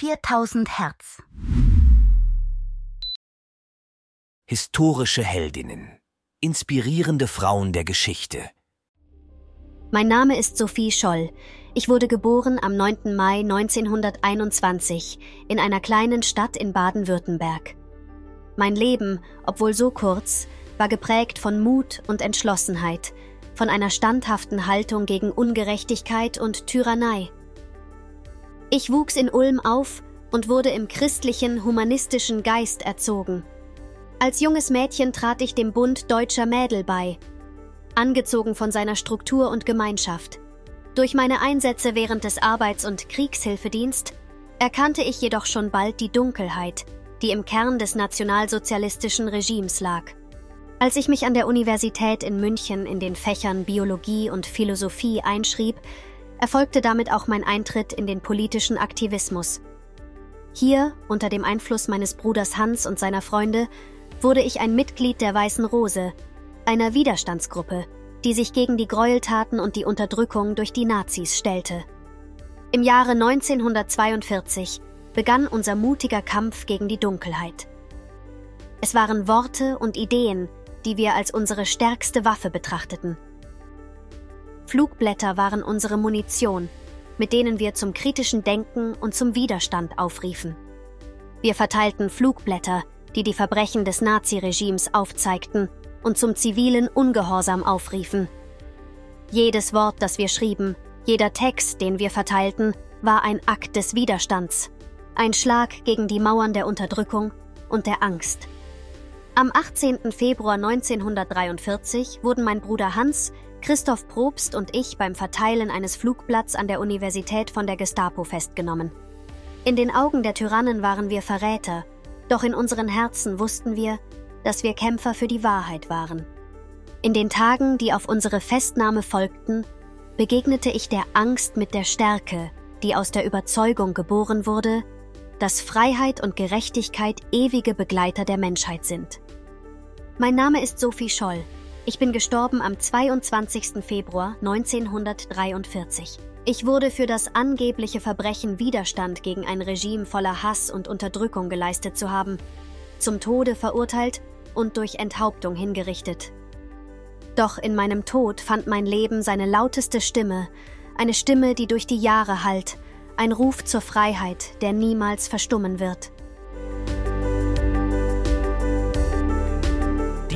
4000 Hertz. Historische Heldinnen. Inspirierende Frauen der Geschichte. Mein Name ist Sophie Scholl. Ich wurde geboren am 9. Mai 1921 in einer kleinen Stadt in Baden-Württemberg. Mein Leben, obwohl so kurz, war geprägt von Mut und Entschlossenheit, von einer standhaften Haltung gegen Ungerechtigkeit und Tyrannei. Ich wuchs in Ulm auf und wurde im christlichen, humanistischen Geist erzogen. Als junges Mädchen trat ich dem Bund deutscher Mädel bei, angezogen von seiner Struktur und Gemeinschaft. Durch meine Einsätze während des Arbeits- und Kriegshilfedienst erkannte ich jedoch schon bald die Dunkelheit, die im Kern des nationalsozialistischen Regimes lag. Als ich mich an der Universität in München in den Fächern Biologie und Philosophie einschrieb, erfolgte damit auch mein Eintritt in den politischen Aktivismus. Hier, unter dem Einfluss meines Bruders Hans und seiner Freunde, wurde ich ein Mitglied der Weißen Rose, einer Widerstandsgruppe, die sich gegen die Gräueltaten und die Unterdrückung durch die Nazis stellte. Im Jahre 1942 begann unser mutiger Kampf gegen die Dunkelheit. Es waren Worte und Ideen, die wir als unsere stärkste Waffe betrachteten. Flugblätter waren unsere Munition, mit denen wir zum kritischen Denken und zum Widerstand aufriefen. Wir verteilten Flugblätter, die die Verbrechen des Naziregimes aufzeigten und zum zivilen Ungehorsam aufriefen. Jedes Wort, das wir schrieben, jeder Text, den wir verteilten, war ein Akt des Widerstands, ein Schlag gegen die Mauern der Unterdrückung und der Angst. Am 18. Februar 1943 wurden mein Bruder Hans, Christoph Probst und ich beim Verteilen eines Flugblatts an der Universität von der Gestapo festgenommen. In den Augen der Tyrannen waren wir Verräter, doch in unseren Herzen wussten wir, dass wir Kämpfer für die Wahrheit waren. In den Tagen, die auf unsere Festnahme folgten, begegnete ich der Angst mit der Stärke, die aus der Überzeugung geboren wurde, dass Freiheit und Gerechtigkeit ewige Begleiter der Menschheit sind. Mein Name ist Sophie Scholl. Ich bin gestorben am 22. Februar 1943. Ich wurde für das angebliche Verbrechen Widerstand gegen ein Regime voller Hass und Unterdrückung geleistet zu haben, zum Tode verurteilt und durch Enthauptung hingerichtet. Doch in meinem Tod fand mein Leben seine lauteste Stimme, eine Stimme, die durch die Jahre hallt ein Ruf zur Freiheit, der niemals verstummen wird.